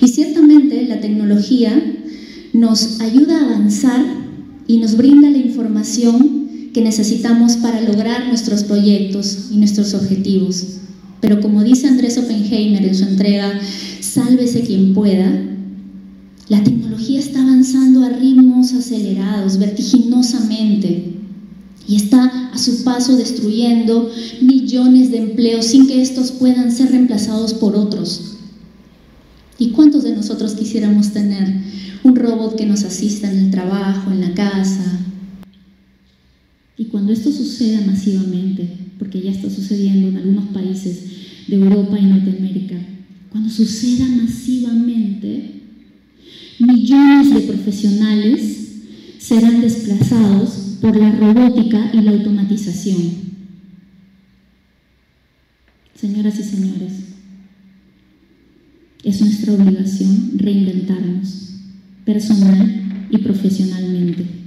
Y ciertamente la tecnología nos ayuda a avanzar y nos brinda la información que necesitamos para lograr nuestros proyectos y nuestros objetivos. Pero como dice Andrés Oppenheimer en su entrega Sálvese quien pueda, la tecnología está avanzando a ritmos acelerados, vertiginosamente, y está a su paso destruyendo millones de empleos sin que estos puedan ser reemplazados por otros. ¿Y cuántos de nosotros quisiéramos tener un robot que nos asista en el trabajo, en la casa? Y cuando esto suceda masivamente, porque ya está sucediendo en algunos países de Europa y Norteamérica, cuando suceda masivamente, millones de profesionales serán desplazados por la robótica y la automatización. Señoras y señores, es nuestra obligación reinventarnos personal y profesionalmente.